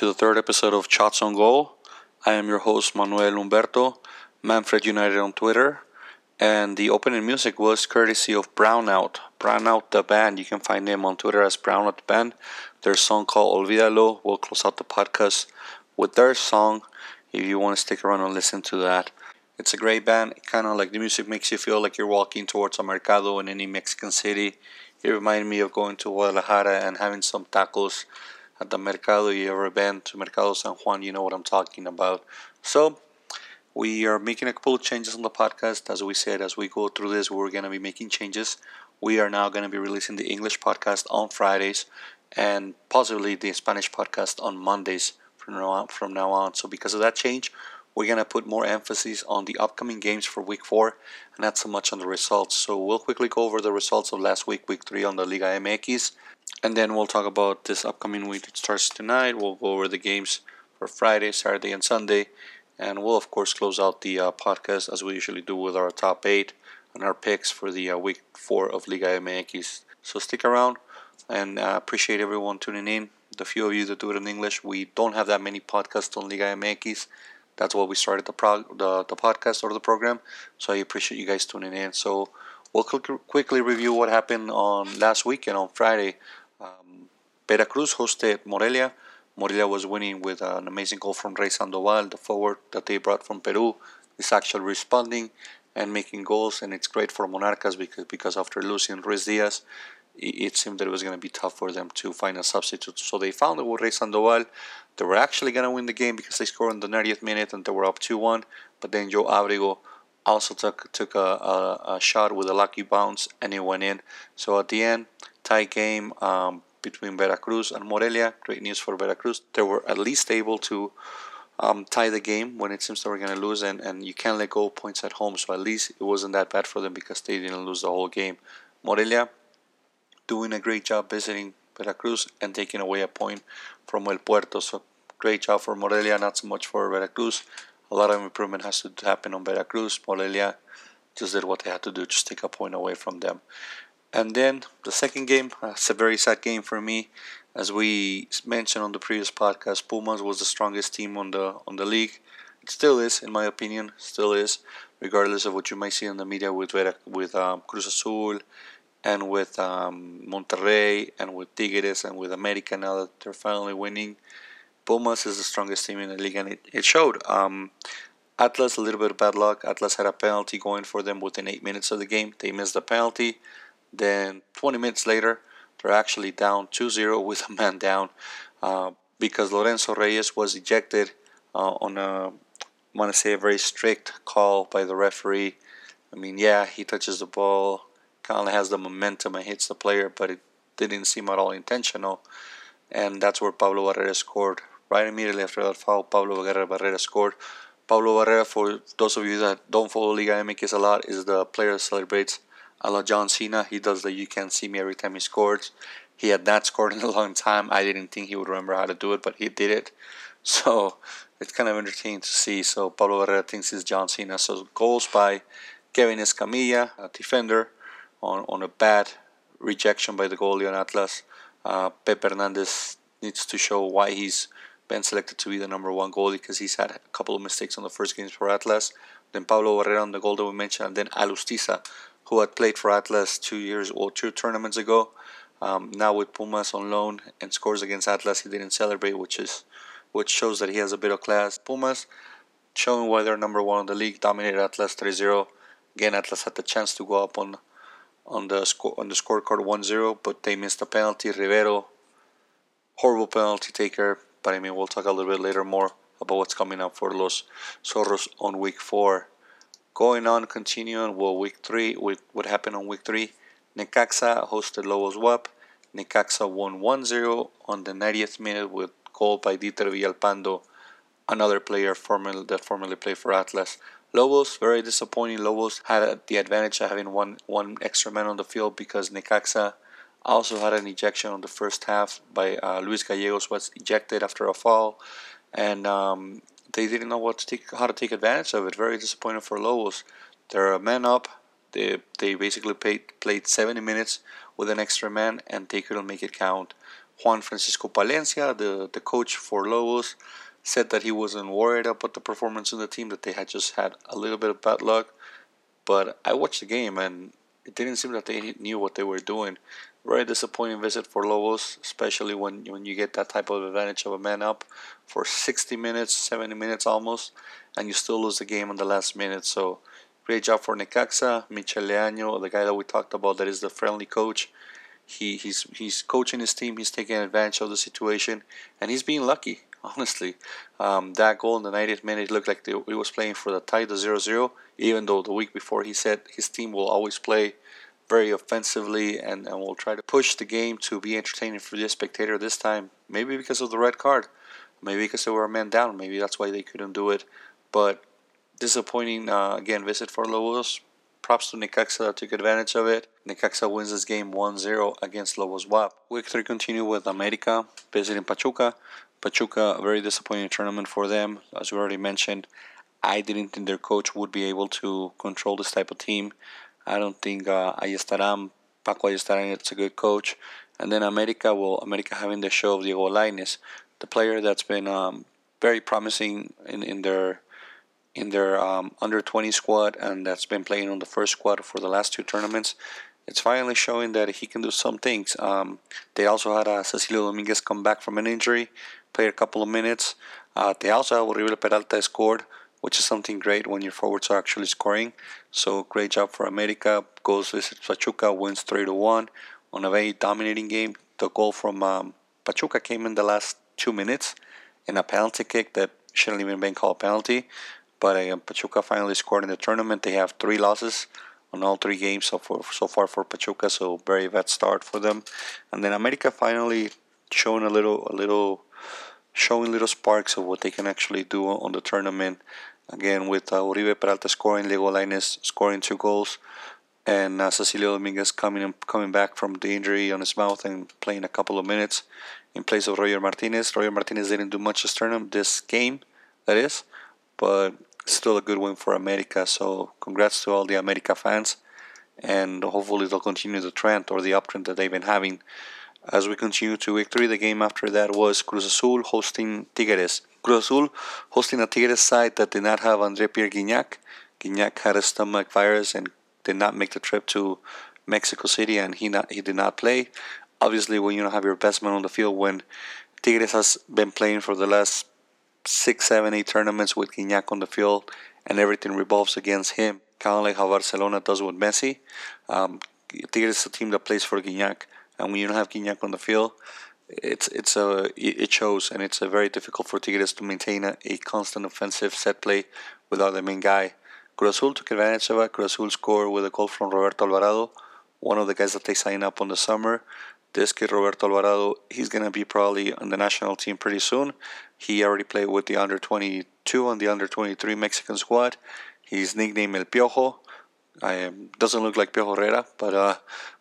To the third episode of Shots on Goal. I am your host Manuel Humberto, Manfred United on Twitter, and the opening music was courtesy of Brownout. Brownout the band, you can find them on Twitter as Brownout the band. Their song called Olvídalo We'll close out the podcast with their song. If you want to stick around and listen to that, it's a great band. Kind of like the music makes you feel like you're walking towards a mercado in any Mexican city. It reminded me of going to Guadalajara and having some tacos at the mercado. You ever been to Mercado San Juan? You know what I'm talking about. So we are making a couple of changes on the podcast. As we said, as we go through this, we're going to be making changes. We are now going to be releasing the English podcast on Fridays and possibly the Spanish podcast on Mondays from now on. From now on. So because of that change, we're going to put more emphasis on the upcoming games for week four and not so much on the results. So we'll quickly go over the results of last week, week three on the Liga MX, and then we'll talk about this upcoming week that starts tonight. We'll go over the games for Friday, Saturday, and Sunday, and we'll of course close out the uh, podcast as we usually do with our top eight and our picks for the uh, week four of Liga MX. So stick around and uh, appreciate everyone tuning in. The few of you that do it in English, we don't have that many podcasts on Liga MX. That's why we started the, prog- the, the podcast or the program. So I appreciate you guys tuning in. So we'll quickly review what happened on last weekend on Friday. Um, Veracruz hosted Morelia. Morelia was winning with an amazing goal from Rey Sandoval, the forward that they brought from Peru. Is actually responding and making goals, and it's great for Monarcas because because after losing Ruidíaz, it seemed that it was going to be tough for them to find a substitute. So they found it with Rey Sandoval. They were actually going to win the game because they scored in the 90th minute and they were up 2 1. But then Joe Abrego also took took a, a, a, shot with a lucky bounce and it went in. So at the end, tie game um, between Veracruz and Morelia. Great news for Veracruz. They were at least able to um, tie the game when it seems they were going to lose, and, and you can't let go points at home. So at least it wasn't that bad for them because they didn't lose the whole game. Morelia doing a great job visiting Veracruz and taking away a point from El Puerto. So great job for Morelia, not so much for Veracruz. A lot of improvement has to happen on Veracruz. Morelia just did what they had to do, just take a point away from them. And then the second game, uh, it's a very sad game for me. As we mentioned on the previous podcast, Pumas was the strongest team on the on the league. It still is, in my opinion, still is, regardless of what you might see in the media with Vera, with um, Cruz Azul and with um, Monterrey and with Tigres and with America now that they're finally winning. Pumas is the strongest team in the league, and it, it showed. Um, Atlas, a little bit of bad luck. Atlas had a penalty going for them within eight minutes of the game. They missed the penalty. Then 20 minutes later, they're actually down 2 0 with a man down uh, because Lorenzo Reyes was ejected uh, on a, I want to say, a very strict call by the referee. I mean, yeah, he touches the ball kind of has the momentum and hits the player, but it didn't seem at all intentional. And that's where Pablo Barrera scored. Right immediately after that foul, Pablo Barrera scored. Pablo Barrera, for those of you that don't follow Liga MX a lot, is the player that celebrates a la John Cena. He does the you can't see me every time he scores. He had not scored in a long time. I didn't think he would remember how to do it, but he did it. So it's kind of entertaining to see. So Pablo Barrera thinks he's John Cena. So goals by Kevin Escamilla, a defender, on, on a bad rejection by the goalie on Atlas. Uh, Hernandez needs to show why he's been selected to be the number one goalie because he's had a couple of mistakes on the first games for Atlas. Then Pablo Barrera on the goal that we mentioned, and then Alustiza, who had played for Atlas two years or two tournaments ago. Um, now with Pumas on loan and scores against Atlas, he didn't celebrate, which is which shows that he has a bit of class. Pumas showing why they're number one in the league, dominated Atlas 3-0. Again, Atlas had the chance to go up on on the score on the scorecard 1-0, but they missed a penalty. Rivero, horrible penalty taker. But I mean, we'll talk a little bit later more about what's coming up for Los Zorros on week four. Going on, continuing well, week three with what happened on week three. Necaxa hosted Lobos BUAP. Necaxa won 1-0 on the 90th minute with goal by Dieter Villalpando, another player formerly, that formerly played for Atlas. Lobos, very disappointing. Lobos had the advantage of having one one extra man on the field because Necaxa also had an ejection on the first half by uh, Luis Gallegos was ejected after a foul, and um, they didn't know what to take, how to take advantage of it. Very disappointing for Lobos. They're a man up. They they basically played played 70 minutes with an extra man, and they couldn't make it count. Juan Francisco Palencia, the, the coach for Lobos, said that he wasn't worried about the performance of the team, that they had just had a little bit of bad luck. But I watched the game and it didn't seem that they knew what they were doing. Very disappointing visit for Lobos, especially when when you get that type of advantage of a man up for 60 minutes, 70 minutes almost, and you still lose the game on the last minute. So great job for Necaxa, Michel Leaño, the guy that we talked about, that is the friendly coach. He he's he's coaching his team. He's taking advantage of the situation, and he's being lucky. Honestly, um, that goal in the 90th minute looked like they, he was playing for the tie, the 0-0. Even though the week before he said his team will always play very offensively and, and will try to push the game to be entertaining for the spectator this time. Maybe because of the red card, maybe because they were a man down. Maybe that's why they couldn't do it. But disappointing uh, again visit for Lobos. Props to Necaxa that took advantage of it. Necaxa wins this game 1-0 against Lobos BUAP. Week 3 continue with America visiting Pachuca. Pachuca, a very disappointing tournament for them. As we already mentioned, I didn't think their coach would be able to control this type of team. I don't think uh, Ayestaran, Paco Ayestaran, it's a good coach. And then America, well, America having the show of Diego Lainez, the player that's been um, very promising in, in their in their um, under 20 squad and that's been playing on the first squad for the last two tournaments. It's finally showing that he can do some things. Um, they also had uh, Cecilio Dominguez come back from an injury, play a couple of minutes. Uh, they also have Oribe Peralta scored, which is something great when your forwards are actually scoring. So great job for America. Goes visit Pachuca, wins three to one on a very dominating game. The goal from um, Pachuca came in the last two minutes in a penalty kick that shouldn't even been called penalty. But uh, Pachuca finally scored in the tournament. They have three losses on all three games so, for, so far for Pachuca, so very bad start for them. And then America finally showing a little, a little, showing little sparks of what they can actually do on the tournament. Again, with uh, Oribe Peralta scoring, Lainez scoring two goals, and uh, Cecilio Dominguez coming coming back from the injury on his mouth and playing a couple of minutes in place of Roger Martinez. Roger Martinez didn't do much this tournament, this game, that is, but still a good win for America. So congrats to all the America fans, and hopefully they'll continue the trend or the uptrend that they've been having. As we continue to week three, the game after that was Cruz Azul hosting Tigres. Cruz Azul hosting a Tigres side that did not have Andre Pierre Gignac. Gignac had a stomach virus and did not make the trip to Mexico City, and he not he did not play. Obviously, when you don't have your best man on the field, when Tigres has been playing for the last six, seven, eight tournaments with Gignac on the field, and everything revolves against him. Kind of like how Barcelona does with Messi. Um, Tigres is a team that plays for Gignac, and when you don't have Gignac on the field, it's it's a it shows, and it's very difficult for Tigres to maintain a, a constant offensive set play without the main guy. Cruz Azul took advantage of it. Cruz Azul scored with a goal from Roberto Alvarado, one of the guys that they signed up on the summer. This kid Roberto Alvarado, he's gonna be probably on the national team pretty soon. He already played with the under 22 and the under 23 Mexican squad. He's nicknamed El Piojo. I doesn't look like Piojo Herrera, but uh,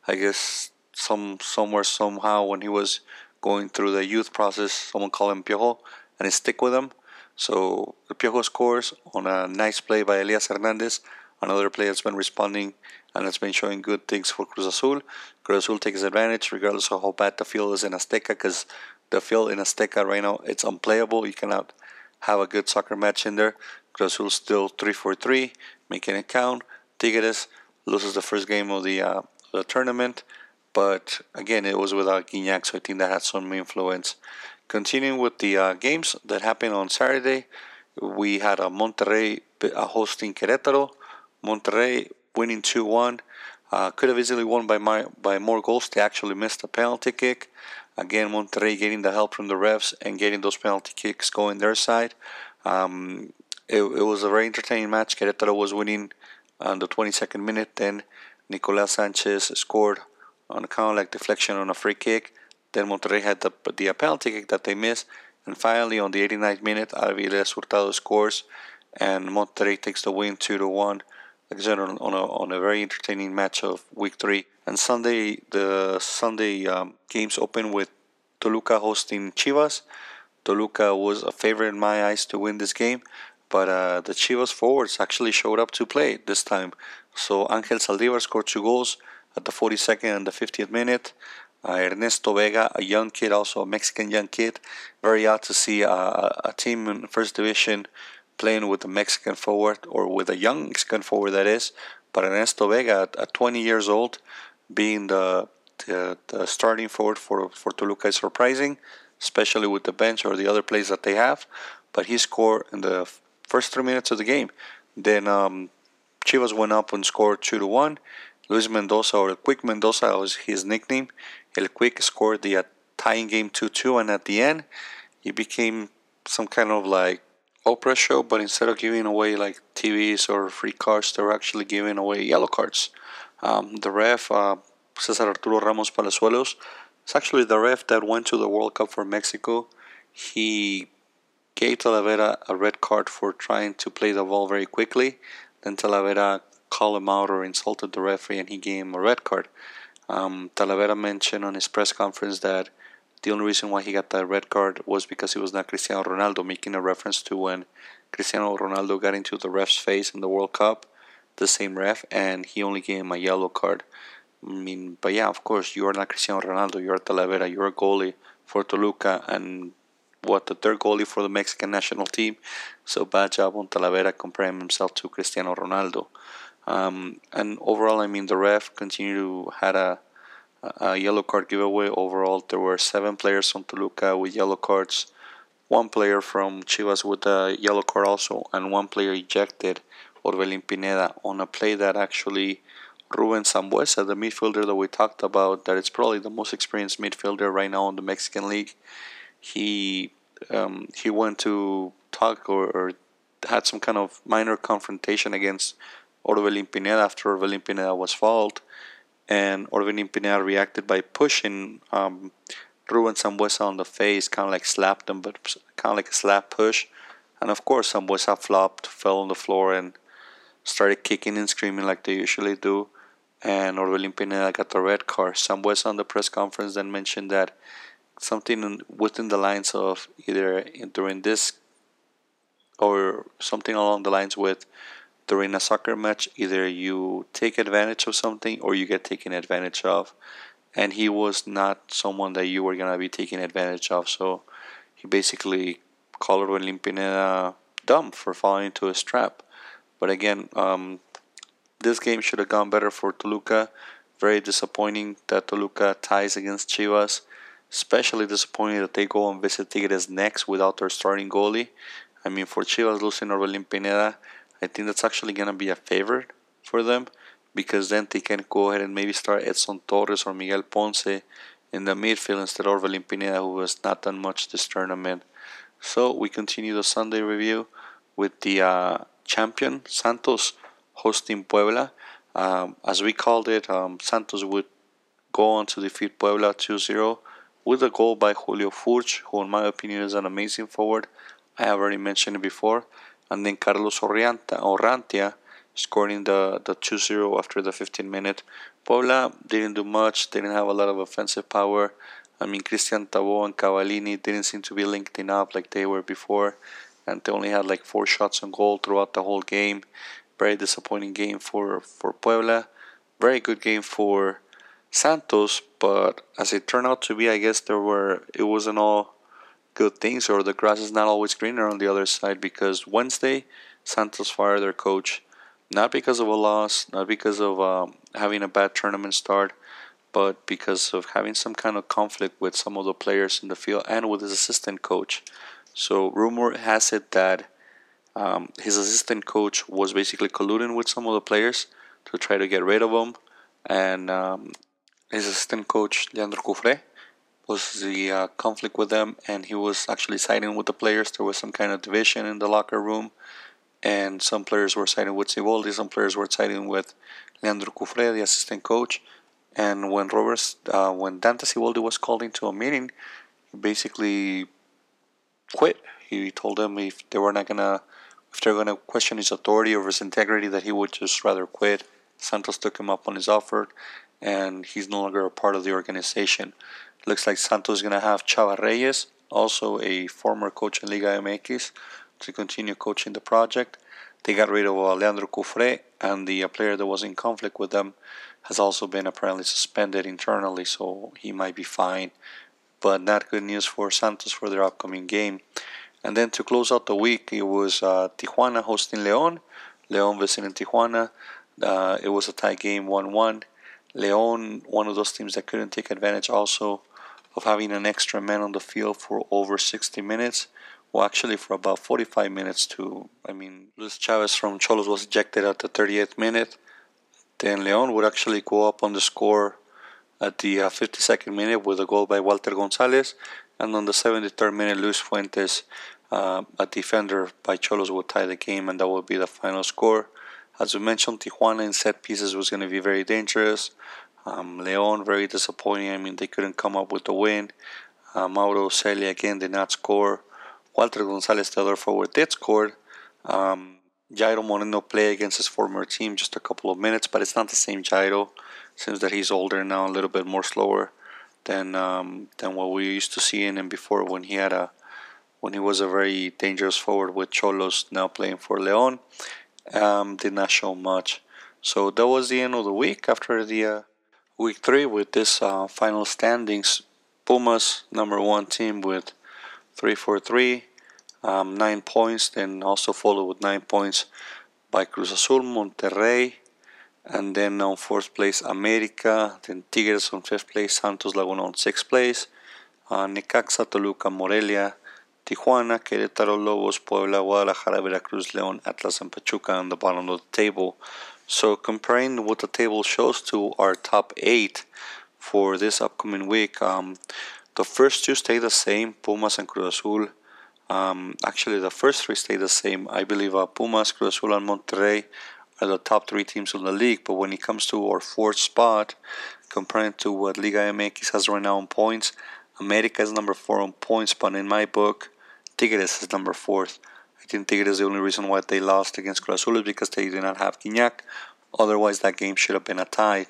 I guess some somewhere somehow when he was going through the youth process, someone called him Piojo, and he stick with him. So Piojo scores on a nice play by Elias Hernandez, another player that's been responding and has been showing good things for Cruz Azul. Cruz Azul takes advantage regardless of how bad the field is in Azteca because the field in Azteca right now it's unplayable. You cannot have a good soccer match in there. Cruz Azul still three for three, making it count. Tigres loses the first game of the uh, the tournament, but again it was without Gignac, so I think that had some influence. Continuing with the uh, games that happened on Saturday, we had a Monterrey uh, hosting Querétaro. Monterrey winning 2 1. Uh, could have easily won by, my, by more goals. They actually missed a penalty kick. Again, Monterrey getting the help from the refs and getting those penalty kicks going their side. Um, it, it, was a very entertaining match. Querétaro was winning on the 22nd minute. Then Nicolas Sanchez scored on a kind of like deflection on a free kick. Then Monterrey had the, the penalty kick that they missed. And finally, on the 89th minute, Aviles Hurtado scores, and Monterrey takes the win 2 to 1 again on, on, a, on a very entertaining match of week three. And Sunday, the Sunday um, games open with Toluca hosting Chivas. Toluca was a favorite in my eyes to win this game, but uh, the Chivas forwards actually showed up to play this time. So Angel Saldivar scored two goals at the 42nd and the 50th minute. uh, Ernesto Vega, a young kid, also a Mexican young kid. Very odd to see a, team in first division playing with a Mexican forward or with a young Mexican forward, that is. But Ernesto Vega, at, at 20 years old, being the, the, the starting forward for, for Toluca is surprising, especially with the bench or the other plays that they have. But he scored in the first three minutes of the game. Then um, Chivas went up and scored 2 to 1. Luis Mendoza, or Quick Mendoza was his nickname. El Quick scored the uh, tying game 2 2, and at the end, it became some kind of like Oprah show, but instead of giving away like TVs or free cards, they were actually giving away yellow cards. Um, the ref, uh, Cesar Arturo Ramos Palazuelos, is actually the ref that went to the World Cup for Mexico. He gave Talavera a red card for trying to play the ball very quickly. Then Talavera called him out or insulted the referee, and he gave him a red card. Um, Talavera mentioned on his press conference that the only reason why he got that red card was because he was not Cristiano Ronaldo, making a reference to when Cristiano Ronaldo got into the ref's face in the World Cup, the same ref, and he only gave him a yellow card. I mean, but yeah, of course, you are not Cristiano Ronaldo, you're Talavera, you're a goalie for Toluca, and what the third goalie for the Mexican national team. So bad job on Talavera comparing himself to Cristiano Ronaldo. Um, and overall, I mean, the ref continued to had a a yellow card giveaway. Overall, there were seven players from Toluca with yellow cards, one player from Chivas with a yellow card also, and one player ejected, Orbelin Pineda, on a play that actually Ruben Sambueza, the midfielder that we talked about, that is probably the most experienced midfielder right now in the Mexican League. He um, he went to talk or, or, had some kind of minor confrontation against Orbelin Pineda after Orbelin Pineda was fouled and Orbelin Pineda reacted by pushing um, Ruben Sambueza on the face, kind of like slapped him, but kind of like a slap push. And of course, Sambueza flopped, fell on the floor, and started kicking and screaming like they usually do. And Orbelin Pineda got the red card. Sambueza on the press conference then mentioned that something within the lines of either during this or something along the lines with during a soccer match, either you take advantage of something or you get taken advantage of. And he was not someone that you were going to be taking advantage of. So he basically called Orbelin Pineda dumb for falling into his trap. But again, um, this game should have gone better for Toluca. Very disappointing that Toluca ties against Chivas. Especially disappointing that they go and visit Tigres next without their starting goalie. I mean, for Chivas losing Orbelin Pineda, I think that's actually going to be a favor for them because then they can go ahead and maybe start Edson Torres or Miguel Ponce in the midfield instead of Orbelin Pineda, who has not done much this tournament. So we continue the Sunday review with the uh, champion Santos hosting Puebla. Um, as we called it, um, Santos would go on to defeat Puebla 2 0 with a goal by Julio Furch, who, in my opinion, is an amazing forward. I have already mentioned it before and then Carlos Orrantia scoring the, the 2 0 after the 15 minute. Puebla didn't do much, didn't have a lot of offensive power. I mean, Cristian Tabó and Cavallini didn't seem to be linked enough like they were before, and they only had like four shots on goal throughout the whole game. Very disappointing game for, for Puebla. Very good game for Santos, but as it turned out to be, I guess there were it wasn't all good things or the grass is not always greener on the other side because Wednesday Santos fired their coach not because of a loss, not because of um, having a bad tournament start, but because of having some kind of conflict with some of the players in the field and with his assistant coach. So rumor has it that um, his assistant coach was basically colluding with some of the players to try to get rid of him, and um, his assistant coach Leandro Cufre was the uh, conflict with them, and he was actually siding with the players. There was some kind of division in the locker room, and some players were siding with Siboldi, some players were siding with Leandro Cufre, the assistant coach. And when Roberts, uh, when Dante Siboldi was called into a meeting, he basically quit. He told them if they were not gonna, if they're gonna question his authority or his integrity, that he would just rather quit. Santos took him up on his offer, and he's no longer a part of the organization. Looks like Santos is going to have Chava Reyes, also a former coach in Liga MX, to continue coaching the project. they got rid of uh, Leandro Cufré, and the uh, player that was in conflict with them has also been apparently suspended internally, so he might be fine. But not good news for Santos for their upcoming game. And then to close out the week, it was uh, Tijuana hosting León. León visiting Tijuana. Uh, it was a tie game, 1 1. León, one of those teams that couldn't take advantage also of having an extra man on the field for over 60 minutes. Well, actually, for about 45 minutes, too. I mean, Luis Chavez from Cholos was ejected at the 38th minute. Then León would actually go up on the score at the uh, 52nd minute with a goal by Walter Gonzalez. And on the 73rd minute, Luis Fuentes, uh, a defender by Cholos, would tie the game, and that would be the final score. As we mentioned, Tijuana in set pieces was going to be very dangerous. Um, Leon, very disappointing. I mean, they couldn't come up with the win. Uh, Mauro Boselli again did not score. Walter Gonzalez, the other forward, did score. Um, Jairo Moreno played against his former team just a couple of minutes, but it's not the same Jairo. Seems that he's older now, a little bit more slower than um, than what we used to see in him before when he had a when he was a very dangerous forward with Cholos now playing for Leon. Um, did not show much. So that was the end of the week after the uh, week three with this uh, final standings. Pumas number one team with three four three, um, nine points. Then also followed with nine points by Cruz Azul, Monterrey, and then on fourth place America. Then Tigres on fifth place, Santos Laguna on sixth place, uh, Necaxa, Toluca, Morelia. Tijuana, Querétaro, Lobos, Puebla, Guadalajara, Veracruz, León, Atlas, and Pachuca on the bottom of the table. So comparing what the table shows to our top eight for this upcoming week, um, the first two stay the same, Pumas and Cruz Azul. Um, actually, the first three stay the same. I believe uh, Pumas, Cruz Azul, and Monterrey are the top three teams in the league. But when it comes to our fourth spot, comparing to what Liga MX has right now on points, America is number four on points, but in my book, Tigres is number fourth. Think Tigres the only reason why they lost against Cruz Azul is because they did not have Gignac. Otherwise, that game should have been a tie.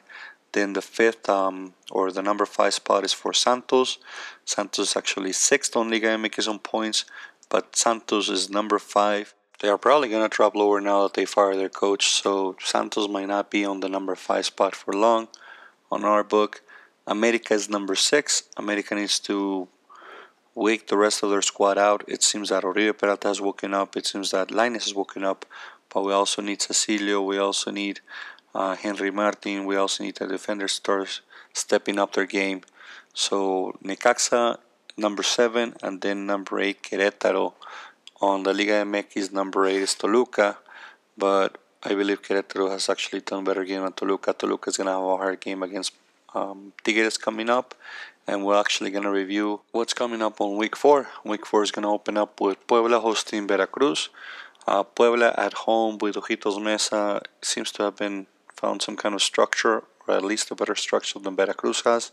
Then the fifth um, or the number five spot is for Santos. Santos is actually sixth on Liga MX on points, but Santos is number five. They are probably going to drop lower now that they fired their coach, so Santos might not be on the number five spot for long on our book. America is number six. America needs to wake the rest of their squad out. It seems that Oribe Peralta has woken up. It seems that Lainez has woken up. But we also need Cecilio. We also need uh, Henry Martin. We also need the defenders start stepping up their game. So Necaxa, number seven, and then number eight, Querétaro. On the Liga MX, number eight is Toluca. But I believe Querétaro has actually done better game than Toluca. Toluca is going to have a hard game against um, Tigres coming up and we're actually going to review what's coming up on week four. Week four is going to open up with Puebla hosting Veracruz. Uh, Puebla at home with Ojitos Meza seems to have been found some kind of structure, or at least a better structure than Veracruz has.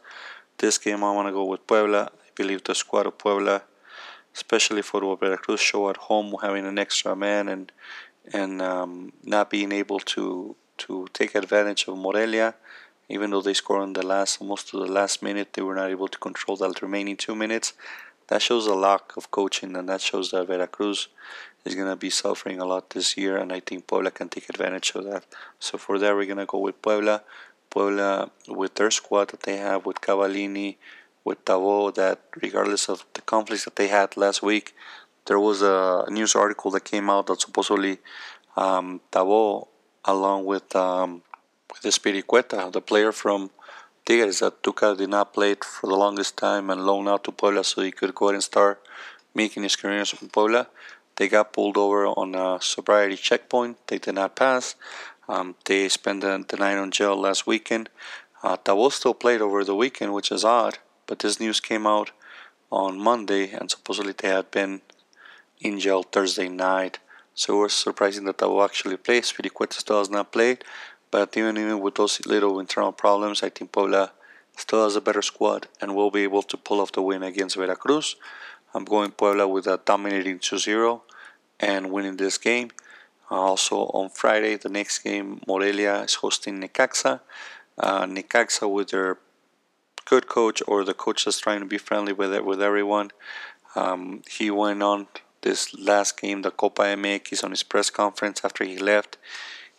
This game, I want to go with Puebla. I believe the squad of Puebla, especially for what Veracruz show at home, having an extra man and and um, not being able to to take advantage of Morelia even though they scored in the last almost to the last minute, they were not able to control the remaining two minutes. That shows a lack of coaching, and that shows that Veracruz is going to be suffering a lot this year, and I think Puebla can take advantage of that. So for that, we're going to go with Puebla. Puebla, with their squad that they have, with Cavallini, with Tabo, that regardless of the conflicts that they had last week, there was a news article that came out that supposedly um, Tabo, along with um, with Espiricueta, the player from Tigres that Tuca did not play for the longest time and loaned out to Puebla so he could go ahead and start making his career in Puebla. They got pulled over on a sobriety checkpoint. They did not pass. Um, they spent the, the, night on jail last weekend. Uh, Tabo still played over the weekend, which is odd, but this news came out on Monday, and supposedly they had been in jail Thursday night. So it was surprising that Tabo actually played. Spiricueta still has not played. But even, even with those little internal problems, I think Puebla still has a better squad and will be able to pull off the win against Veracruz. I'm going Puebla with a dominating 2 0 and winning this game. Uh, also on Friday, the next game, Morelia is hosting Necaxa. Uh, Necaxa with their good coach or the coach that's trying to be friendly with it, with everyone. Um, he went on this last game, the Copa MX, he's on his press conference after he left.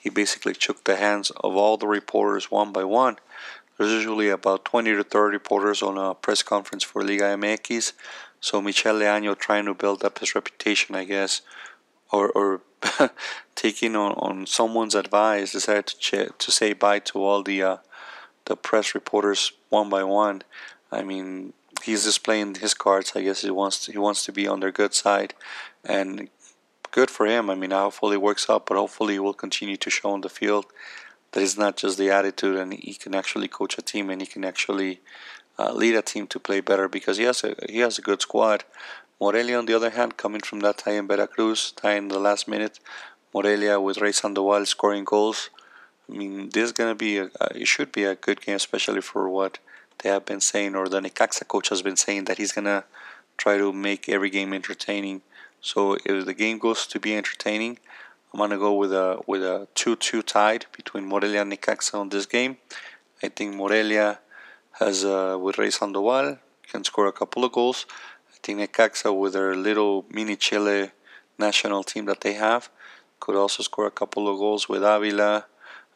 He basically shook the hands of all the reporters one by one. There's usually about 20 to 30 reporters on a press conference for Liga MX. So Michel Leaño trying to build up his reputation, I guess, or, or taking on, on someone's advice, decided to, ch- to say bye to all the uh, the press reporters one by one. I mean, he's displaying his cards. I guess he wants to, he wants to be on their good side, and good for him. I mean, hopefully it works out, but hopefully he will continue to show on the field that it's not just the attitude, and he can actually coach a team and he can actually uh, lead a team to play better because he has a he has a good squad. Morelia, on the other hand, coming from that tie in Veracruz, tie in the last minute, Morelia with Rey Sandoval scoring goals. I mean, this is gonna be a, it should be a good game, especially for what they have been saying, or the Necaxa coach has been saying that he's gonna try to make every game entertaining. So if the game goes to be entertaining, I'm gonna go with a with a two-two tied between Morelia and Necaxa on this game. I think Morelia has uh, with Rey Sandoval can score a couple of goals. I think Necaxa with their little mini Chile national team that they have could also score a couple of goals with Avila.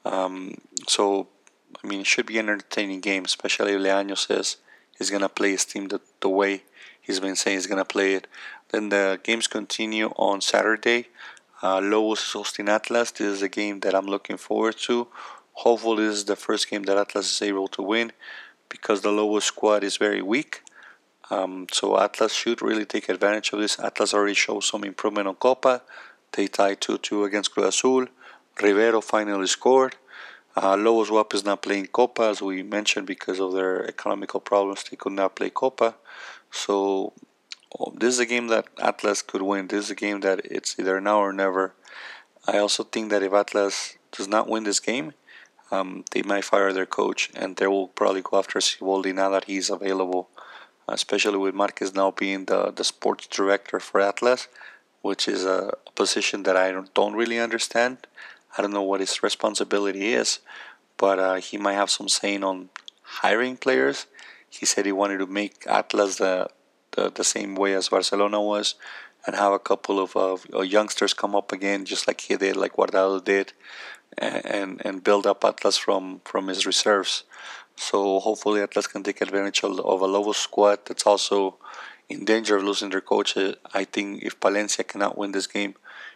Um, so I mean, it should be an entertaining game, especially if Leaño says he's gonna play his team the, the way he's been saying he's gonna play it. Then the games continue on Saturday. Uh, Lobos hosting Atlas. This is a game that I'm looking forward to. Hopefully, this is the first game that Atlas is able to win because the Lobos squad is very weak. Um, so Atlas should really take advantage of this. Atlas already showed some improvement on Copa. They tied 2-2 against Cruz Azul. Rivero finally scored. Uh, BUAP is not playing Copa, as we mentioned, because of their economical problems. They could not play Copa. So oh, this is a game that Atlas could win. This is a game that it's either now or never. I also think that if Atlas does not win this game, um, they might fire their coach, and they will probably go after Siboldi now that he's available. Especially with Marquez now being the, the sports director for Atlas, which is a position that I don't, don't really understand. I don't know what his responsibility is, but uh, he might have some saying on hiring players. He said he wanted to make Atlas the the, the same way as Barcelona was, and have a couple of uh, youngsters come up again, just like he did, like Guardado did, and and build up Atlas from from his reserves. So hopefully Atlas can take advantage of, of a Lobos squad that's also in danger of losing their coach. I think if Palencia cannot win this game,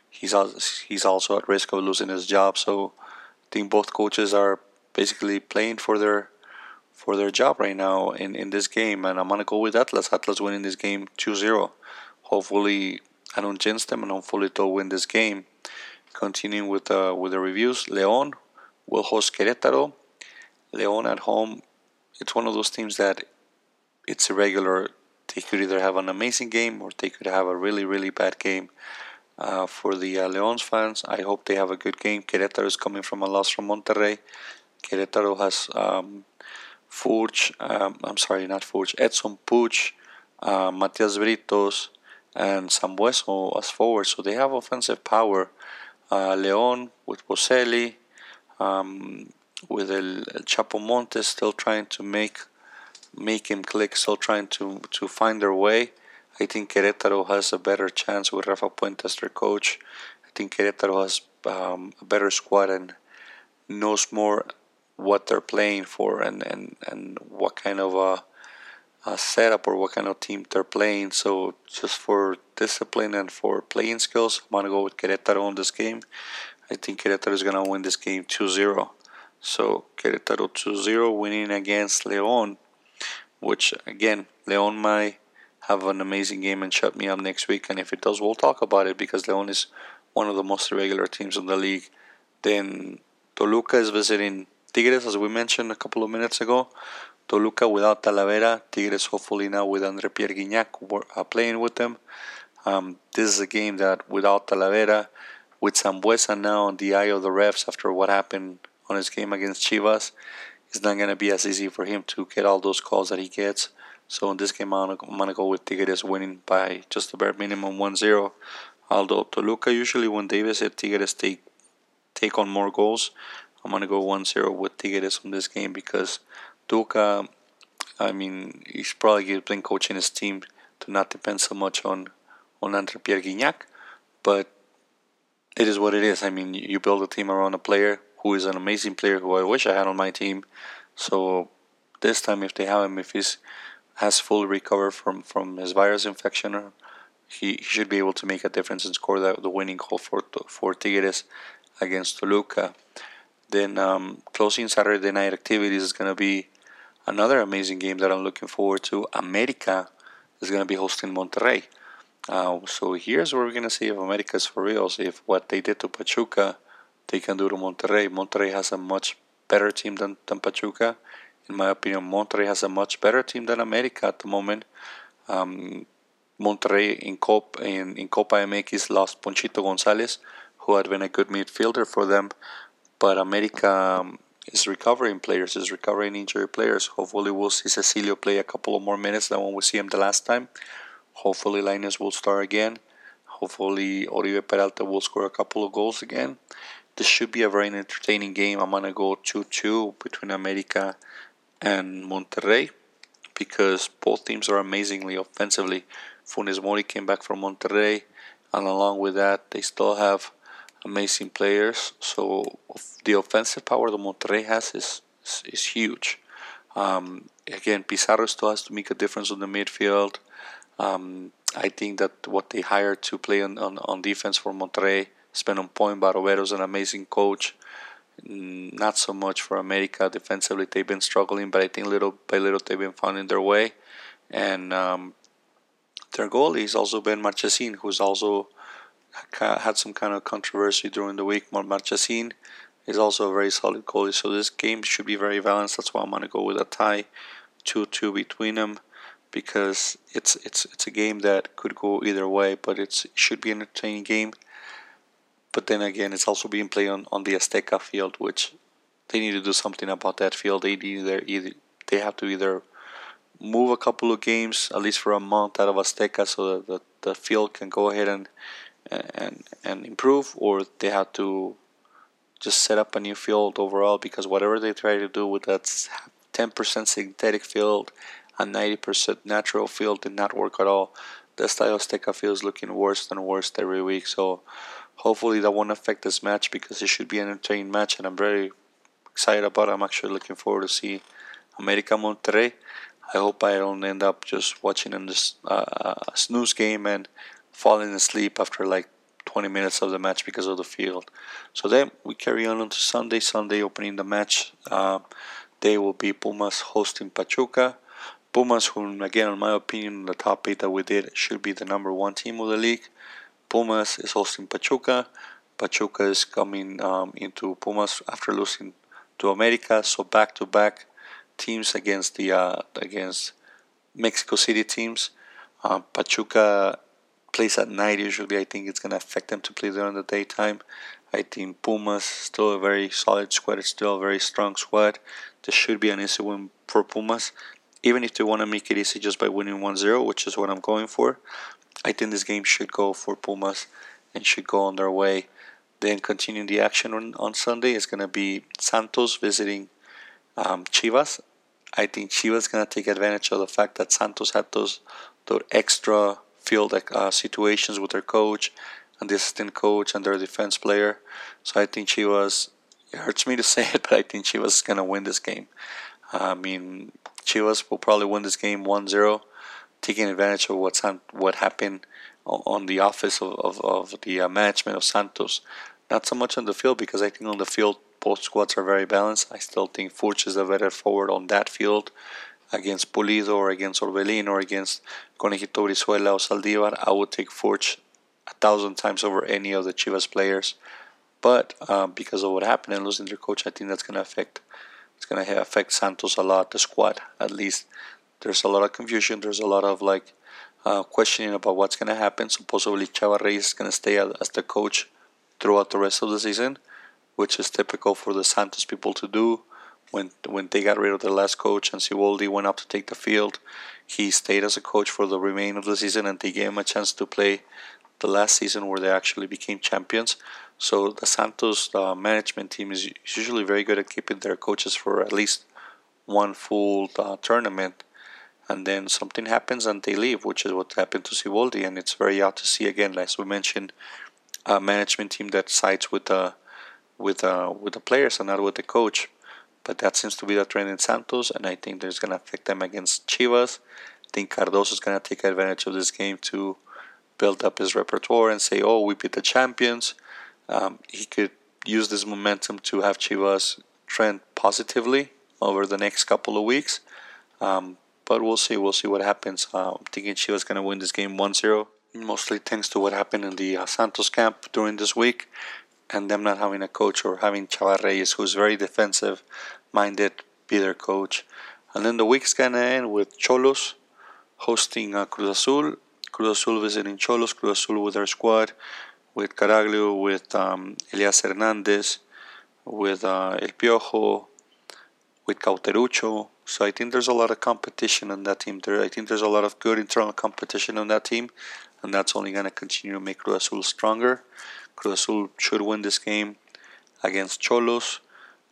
he's also, he's also at risk of losing his job. So I think both coaches are basically playing for their for their job right now in, in this game. And I'm going to go with Atlas. Atlas winning this game 2 0. Hopefully, I don't jinx them and hopefully they'll win this game. Continuing with, uh, with the reviews, Leon will host Querétaro. Leon at home, it's one of those teams that it's irregular. They could either have an amazing game or they could have a really, really bad game. Uh, for the uh, Leon's fans, I hope they have a good game. Querétaro is coming from a loss from Monterrey. Querétaro has um, Furch, um, I'm sorry, not Furch, Edson Puch, uh, Matias Britos, and Sanvezzo as forward. So they have offensive power. Uh, Leon with Boselli, um, with El, El Chapo Montes still trying to make make him click, still trying to, to find their way. I think Querétaro has a better chance with Rafa Puente as their coach. I think Querétaro has um, a better squad and knows more what they're playing for and, and, and what kind of a, a, setup or what kind of team they're playing. So just for discipline and for playing skills, I'm gonna go with Querétaro on this game. I think Querétaro is gonna win this game 2-0. So Querétaro 2-0 winning against León, which again León might have an amazing game and shut me up next week. And if it does, we'll talk about it because León is one of the most irregular teams in the league. Then Toluca is visiting Tigres, as we mentioned a couple of minutes ago. Toluca without Talavera. Tigres hopefully now with Andre Pierre Gignac uh, playing with them. Um, this is a game that without Talavera, with Sambueza now on the eye of the refs after what happened on his game against Chivas, it's not going to be as easy for him to get all those calls that he gets. So in this game, I'm going to go with Tigres winning by just a bare minimum 1-0. Although Toluca usually when they visit Tigres take take on more goals. I'm gonna go 1-0 with Tigres on this game because Tuca, I mean, he's probably been coaching his team to not depend so much on on Andre Pierre Gignac, but it is what it is. I mean, you build a team around a player who is an amazing player who I wish I had on my team. So this time, if they have him, if he's has fully recovered from from his virus infection, he, he should be able to make a difference and score the, the winning goal for for Tigres against Toluca. Then um, closing Saturday night activities is going to be another amazing game that I'm looking forward to. America is going to be hosting Monterrey. Uh, so here's where we're going to see if America is for real. See if what they did to Pachuca, they can do to Monterrey. Monterrey has a much better team than, than Pachuca. In my opinion, Monterrey has a much better team than America at the moment. Um, Monterrey in, Cop, in, in Copa MX lost Ponchito Gonzalez, who had been a good midfielder for them. But America um, is recovering players, is recovering injured players. Hopefully, we'll see Cecilio play a couple of more minutes than when we see him the last time. Hopefully, Lainez will start again. Hopefully, Oribe Peralta will score a couple of goals again. This should be a very entertaining game. I'm going to go 2 2 between America and Monterrey because both teams are amazingly offensively. Funes Mori came back from Monterrey, and along with that, they still have amazing players. So the offensive power that Monterrey has is is, is huge. Um, again, Pizarro still has to make a difference on the midfield. Um, I think that what they hired to play on, on, on defense for Monterrey has been on point. An amazing coach. Mm, not so much for America defensively. They've been struggling, but I think little by little they've been finding their way. And um, their goalie has also been Marchesín, who's also had some kind of controversy during the week. Marchesín is also a very solid goalie, so this game should be very balanced. That's why I'm gonna go with a tie, two-two between them, because it's it's it's a game that could go either way, but it's, it should be an entertaining game. But then again, it's also being played on, on the Azteca field, which they need to do something about that field. They either either they have to either move a couple of games at least for a month out of Azteca so that the, the field can go ahead and and and improve, or they have to just set up a new field overall because whatever they try to do with that 10% synthetic field and 90% natural field did not work at all. The Estadio Azteca field is looking worse and worse every week. So hopefully that won't affect this match because it should be an entertaining match and I'm very excited about it. I'm actually looking forward to see America Monterrey. I hope I don't end up just watching in this uh, snooze game and falling asleep after like 20 minutes of the match because of the field. So then we carry on to Sunday. Sunday opening the match. Uh, they will be Pumas hosting Pachuca. Pumas, who again, in my opinion, the top eight that we did should be the number one team of the league. Pumas is hosting Pachuca. Pachuca is coming um, into Pumas after losing to America. So back to back teams against the uh, against Mexico City teams. Uh, Pachuca plays at night, usually I think it's going to affect them to play during the daytime. I think Pumas still a very solid squad. It's still a very strong squad. This should be an easy win for Pumas. Even if they want to make it easy just by winning 1-0, which is what I'm going for, I think this game should go for Pumas and should go on their way. Then continuing the action on, on Sunday is going to be Santos visiting um, Chivas. I think Chivas to take advantage of the fact that Santos had those, those extra field uh, situations with their coach and the assistant coach and their defense player. So I think Chivas, it hurts me to say it, but I think is going to win this game. Uh, I mean, Chivas will probably win this game 1 0, taking advantage of what's on, what happened on the office of, of, of the uh, management of Santos. Not so much on the field because I think on the field both squads are very balanced. I still think Furch is a better forward on that field against Pulido or against Orbelin or against Conejito Brizuela or Saldivar, I would take Furch a thousand times over any of the Chivas players. But um, because of what happened and losing their coach, I think that's going to affect it's going to affect Santos a lot, the squad at least. There's a lot of confusion. There's a lot of like uh, questioning about what's going to happen. Supposedly, Chava Reyes is going to stay as the coach throughout the rest of the season, which is typical for the Santos people to do when when they got rid of the last coach and Siboldi went up to take the field, he stayed as a coach for the remainder of the season and they gave him a chance to play the last season where they actually became champions. So the Santos uh, management team is usually very good at keeping their coaches for at least one full uh, tournament. and then something happens and they leave, which is what happened to Siboldi, and it's very odd to see again, as we mentioned, a management team that sides with the with uh, with the players and not with the coach. But that seems to be the trend in Santos, and I think there's gonna affect them against Chivas. I think Cardozo is gonna take advantage of this game to build up his repertoire and say, "Oh, we beat the champions." Um, he could use this momentum to have Chivas trend positively over the next couple of weeks. Um, but we'll see. We'll see what happens. Uh, I'm thinking Chivas going to win this game 1 0, mostly thanks to what happened in the uh, Santos camp during this week and them not having a coach or having Chava Reyes, who's very defensive minded, be their coach. And then the week's to end with Xolos hosting uh, Cruz Azul. Cruz Azul visiting Xolos, Cruz Azul with their squad, with Caraglio, with um, Elias Hernandez, with uh, El Piojo, with Cauteruccio. So I think there's a lot of competition on that team. There, I think there's a lot of good internal competition on that team, and that's only going to continue to make Cruz Azul stronger. Cruz Azul should win this game against Xolos.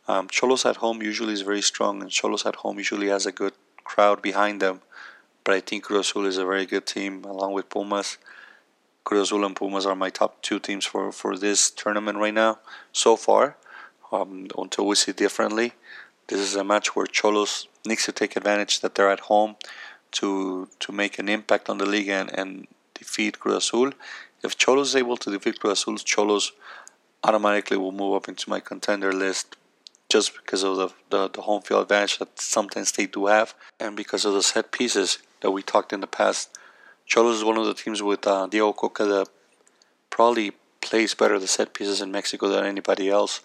Um, Xolos at home usually is very strong, and Xolos at home usually has a good crowd behind them. But I think Cruz Azul is a very good team, along with Pumas. Cruz Azul and Pumas are my top two teams for, for this tournament right now, so far, um, until we see differently. This is a match where Xolos needs to take advantage that they're at home to to make an impact on the league and, and defeat Cruz Azul. If Xolos is able to defeat Cruz Azul, Xolos automatically will move up into my contender list just because of the, the, the home field advantage that sometimes they do have and because of the set pieces that we talked in the past. Xolos is one of the teams with uh, Diego Cocca that probably plays better the set pieces in Mexico than anybody else.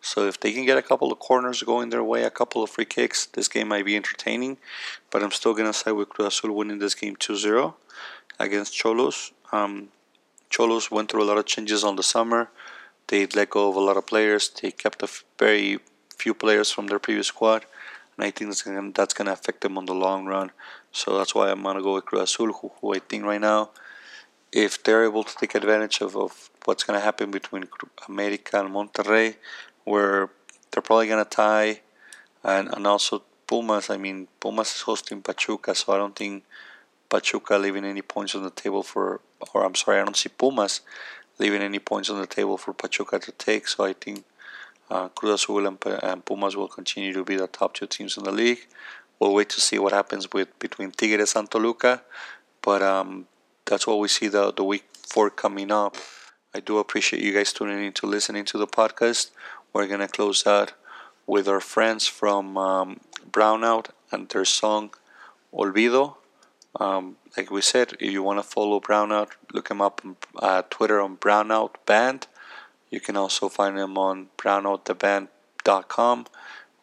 So if they can get a couple of corners going their way, a couple of free kicks, this game might be entertaining. But I'm still going to side with Cruz Azul winning this game 2-0 against Xolos. Um, Xolos went through a lot of changes on the summer. They let go of a lot of players. They kept a very few players from their previous squad. And I think that's going that's to affect them on the long run. So that's why I'm going to go with Cruz Azul, who, who I think right now, if they're able to take advantage of, of what's going to happen between America and Monterrey, where they're probably going to tie. And, and also Pumas, I mean, Pumas is hosting Pachuca, so I don't think Pachuca leaving any points on the table for, or I'm sorry, I don't see Pumas leaving any points on the table for Pachuca to take. So I think uh, Cruz Azul and, and Pumas will continue to be the top two teams in the league. We'll wait to see what happens with between Tigres and Toluca, but um, that's what we see the the week four coming up. I do appreciate you guys tuning in to listening to the podcast. We're going to close out with our friends from um, Brownout and their song Olvido. Um, like we said, if you want to follow Brownout, look him up on uh, Twitter on Brownout Band. You can also find him on brownouttheband.com.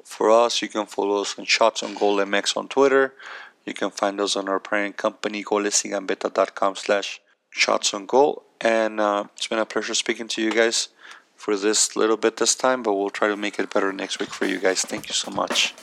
For us, you can follow us on Shots on Goal MX on Twitter. You can find us on our parent company, golesigambeta.com slash shots on goal. And uh, it's been a pleasure speaking to you guys for this little bit this time, but we'll try to make it better next week for you guys. Thank you so much.